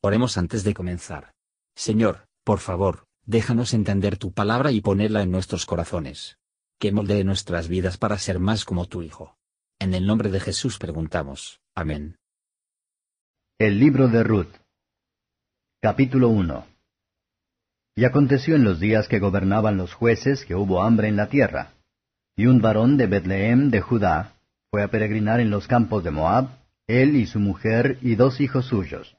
Oremos antes de comenzar. Señor, por favor, déjanos entender tu palabra y ponerla en nuestros corazones. Que moldee nuestras vidas para ser más como tu Hijo. En el nombre de Jesús preguntamos. Amén. El libro de Ruth. Capítulo 1. Y aconteció en los días que gobernaban los jueces que hubo hambre en la tierra. Y un varón de Betlehem de Judá fue a peregrinar en los campos de Moab, él y su mujer y dos hijos suyos.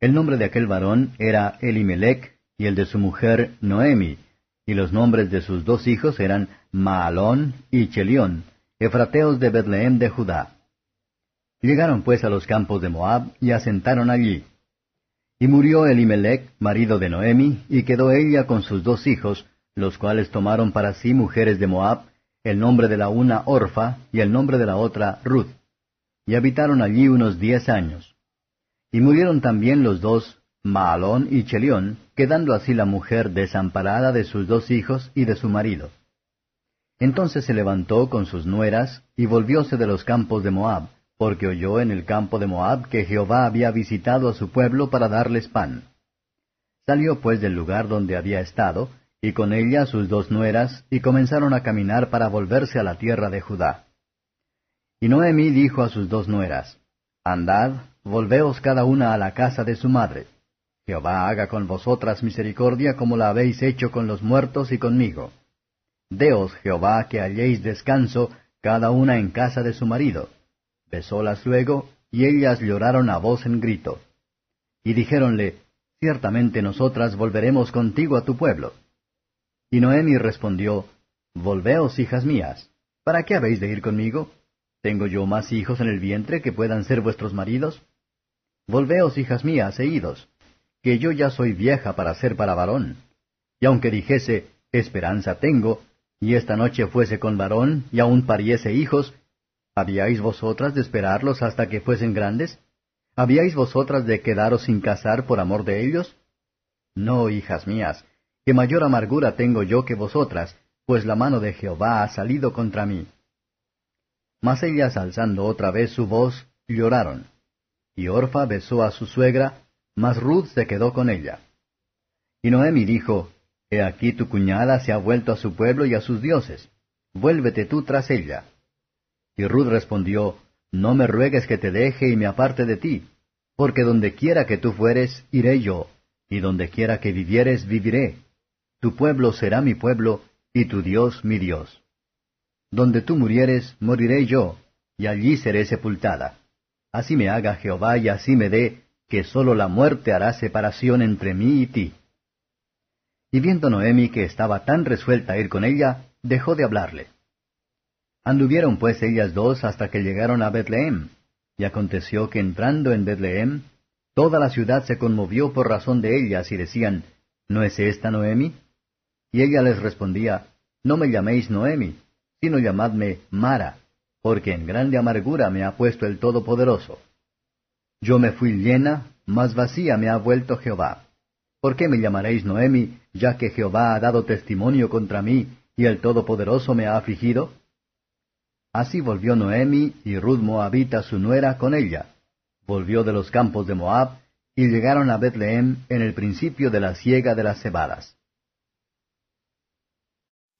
El nombre de aquel varón era Elimelech, y el de su mujer Noemi, y los nombres de sus dos hijos eran Maalón y Chelión, efrateos de Betlehem de Judá. Llegaron pues a los campos de Moab y asentaron allí. Y murió Elimelech, marido de Noemi, y quedó ella con sus dos hijos, los cuales tomaron para sí mujeres de Moab, el nombre de la una Orfa y el nombre de la otra Ruth. Y habitaron allí unos diez años. Y murieron también los dos, Maalón y Chelión, quedando así la mujer desamparada de sus dos hijos y de su marido. Entonces se levantó con sus nueras y volvióse de los campos de Moab, porque oyó en el campo de Moab que Jehová había visitado a su pueblo para darles pan. Salió pues del lugar donde había estado, y con ella sus dos nueras, y comenzaron a caminar para volverse a la tierra de Judá. Y Noemi dijo a sus dos nueras, Andad, volveos cada una a la casa de su madre. Jehová haga con vosotras misericordia como la habéis hecho con los muertos y conmigo. Deos Jehová que halléis descanso, cada una en casa de su marido. Besólas luego, y ellas lloraron a voz en grito. Y dijéronle, Ciertamente nosotras volveremos contigo a tu pueblo. Y Noemi respondió, Volveos, hijas mías, ¿para qué habéis de ir conmigo? ¿Tengo yo más hijos en el vientre que puedan ser vuestros maridos? Volveos, hijas mías, e idos, que yo ya soy vieja para ser para varón. Y aunque dijese, esperanza tengo, y esta noche fuese con varón, y aún pariese hijos, ¿habíais vosotras de esperarlos hasta que fuesen grandes? ¿Habíais vosotras de quedaros sin casar por amor de ellos? No, hijas mías, que mayor amargura tengo yo que vosotras, pues la mano de Jehová ha salido contra mí. Mas ellas alzando otra vez su voz, lloraron. Y Orfa besó a su suegra, mas Ruth se quedó con ella. Y Noemi dijo, He aquí tu cuñada se ha vuelto a su pueblo y a sus dioses. Vuélvete tú tras ella. Y Ruth respondió, No me ruegues que te deje y me aparte de ti, porque donde quiera que tú fueres, iré yo, y donde quiera que vivieres, viviré. Tu pueblo será mi pueblo, y tu Dios mi Dios. Donde tú murieres, moriré yo, y allí seré sepultada. Así me haga Jehová y así me dé, que sólo la muerte hará separación entre mí y ti. Y viendo Noemi que estaba tan resuelta a ir con ella, dejó de hablarle. Anduvieron pues ellas dos hasta que llegaron a Betlehem, y aconteció que entrando en Betlehem, toda la ciudad se conmovió por razón de ellas y decían, ¿No es esta Noemi? Y ella les respondía, No me llaméis Noemi, sino llamadme Mara, porque en grande amargura me ha puesto el Todopoderoso. Yo me fui llena, mas vacía me ha vuelto Jehová. ¿Por qué me llamaréis Noemi, ya que Jehová ha dado testimonio contra mí, y el Todopoderoso me ha afligido? Así volvió Noemi y Ruth Moabita su nuera con ella. Volvió de los campos de Moab, y llegaron a Betlehem en el principio de la siega de las cebadas.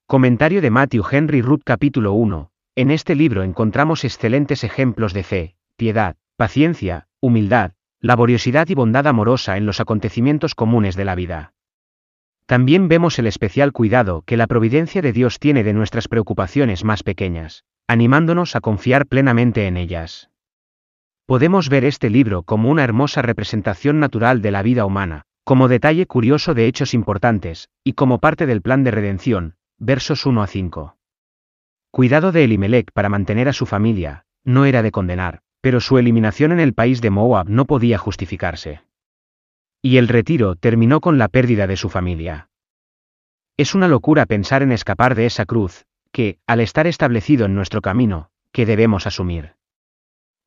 Comentario de Matthew Henry Ruth capítulo 1. En este libro encontramos excelentes ejemplos de fe, piedad, paciencia, humildad, laboriosidad y bondad amorosa en los acontecimientos comunes de la vida. También vemos el especial cuidado que la providencia de Dios tiene de nuestras preocupaciones más pequeñas, animándonos a confiar plenamente en ellas. Podemos ver este libro como una hermosa representación natural de la vida humana, como detalle curioso de hechos importantes, y como parte del plan de redención, versos 1 a 5. Cuidado de Elimelech para mantener a su familia, no era de condenar, pero su eliminación en el país de Moab no podía justificarse. Y el retiro terminó con la pérdida de su familia. Es una locura pensar en escapar de esa cruz, que, al estar establecido en nuestro camino, que debemos asumir.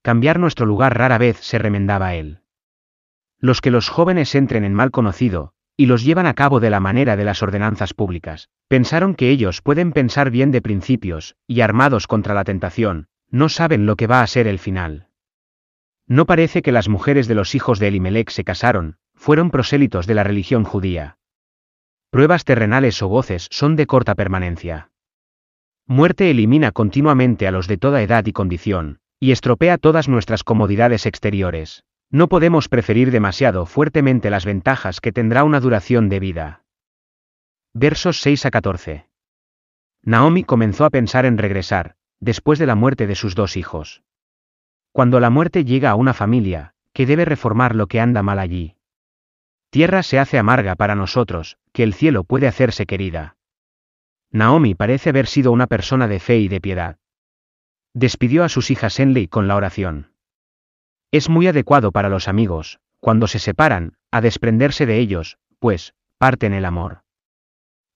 Cambiar nuestro lugar rara vez se remendaba a él. Los que los jóvenes entren en mal conocido, y los llevan a cabo de la manera de las ordenanzas públicas, pensaron que ellos pueden pensar bien de principios, y armados contra la tentación, no saben lo que va a ser el final. No parece que las mujeres de los hijos de Elimelech se casaron, fueron prosélitos de la religión judía. Pruebas terrenales o goces son de corta permanencia. Muerte elimina continuamente a los de toda edad y condición, y estropea todas nuestras comodidades exteriores. No podemos preferir demasiado fuertemente las ventajas que tendrá una duración de vida. Versos 6 a 14. Naomi comenzó a pensar en regresar, después de la muerte de sus dos hijos. Cuando la muerte llega a una familia, que debe reformar lo que anda mal allí. Tierra se hace amarga para nosotros, que el cielo puede hacerse querida. Naomi parece haber sido una persona de fe y de piedad. Despidió a sus hijas Enley con la oración. Es muy adecuado para los amigos, cuando se separan, a desprenderse de ellos, pues, parten el amor.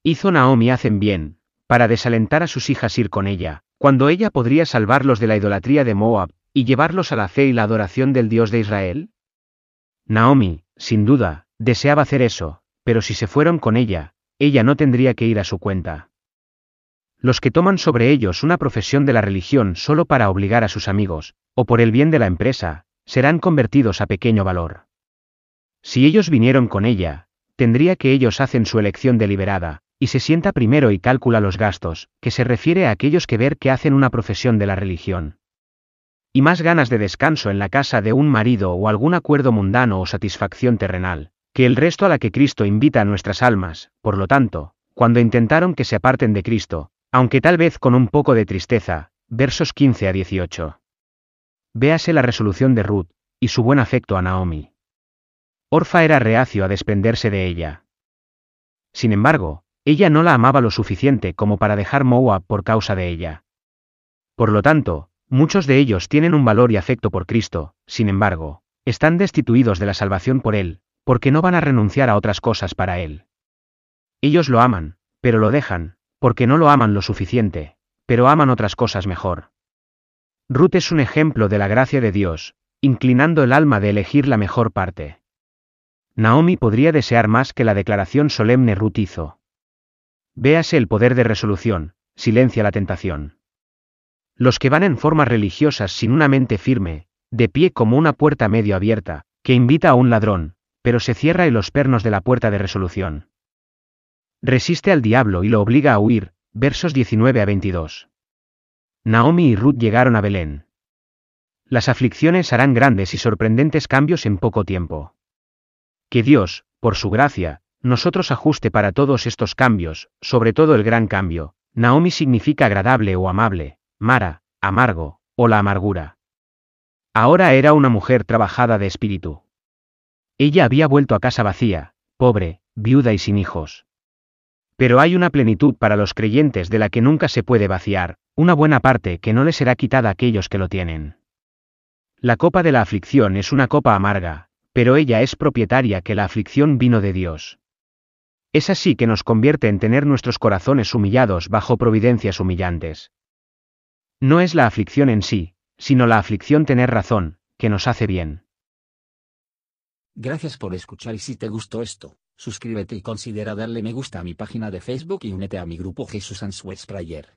Hizo Naomi hacen bien, para desalentar a sus hijas ir con ella, cuando ella podría salvarlos de la idolatría de Moab, y llevarlos a la fe y la adoración del Dios de Israel? Naomi, sin duda, deseaba hacer eso, pero si se fueron con ella, ella no tendría que ir a su cuenta. Los que toman sobre ellos una profesión de la religión solo para obligar a sus amigos, o por el bien de la empresa, serán convertidos a pequeño valor. Si ellos vinieron con ella, tendría que ellos hacen su elección deliberada, y se sienta primero y calcula los gastos, que se refiere a aquellos que ver que hacen una profesión de la religión y más ganas de descanso en la casa de un marido o algún acuerdo mundano o satisfacción terrenal, que el resto a la que Cristo invita a nuestras almas, por lo tanto, cuando intentaron que se aparten de Cristo, aunque tal vez con un poco de tristeza, versos 15 a 18. Véase la resolución de Ruth, y su buen afecto a Naomi. Orfa era reacio a desprenderse de ella. Sin embargo, ella no la amaba lo suficiente como para dejar Moab por causa de ella. Por lo tanto, Muchos de ellos tienen un valor y afecto por Cristo, sin embargo, están destituidos de la salvación por Él, porque no van a renunciar a otras cosas para Él. Ellos lo aman, pero lo dejan, porque no lo aman lo suficiente, pero aman otras cosas mejor. Ruth es un ejemplo de la gracia de Dios, inclinando el alma de elegir la mejor parte. Naomi podría desear más que la declaración solemne Ruth hizo. Véase el poder de resolución, silencia la tentación. Los que van en formas religiosas sin una mente firme, de pie como una puerta medio abierta, que invita a un ladrón, pero se cierra en los pernos de la puerta de resolución. Resiste al diablo y lo obliga a huir, versos 19 a 22. Naomi y Ruth llegaron a Belén. Las aflicciones harán grandes y sorprendentes cambios en poco tiempo. Que Dios, por su gracia, nosotros ajuste para todos estos cambios, sobre todo el gran cambio. Naomi significa agradable o amable, Mara, amargo, o la amargura. Ahora era una mujer trabajada de espíritu. Ella había vuelto a casa vacía, pobre, viuda y sin hijos. Pero hay una plenitud para los creyentes de la que nunca se puede vaciar, una buena parte que no le será quitada a aquellos que lo tienen. La copa de la aflicción es una copa amarga, pero ella es propietaria que la aflicción vino de Dios. Es así que nos convierte en tener nuestros corazones humillados bajo providencias humillantes. No es la aflicción en sí, sino la aflicción tener razón, que nos hace bien. Gracias por escuchar y si te gustó esto, suscríbete y considera darle me gusta a mi página de Facebook y únete a mi grupo Jesús Answers Prayer.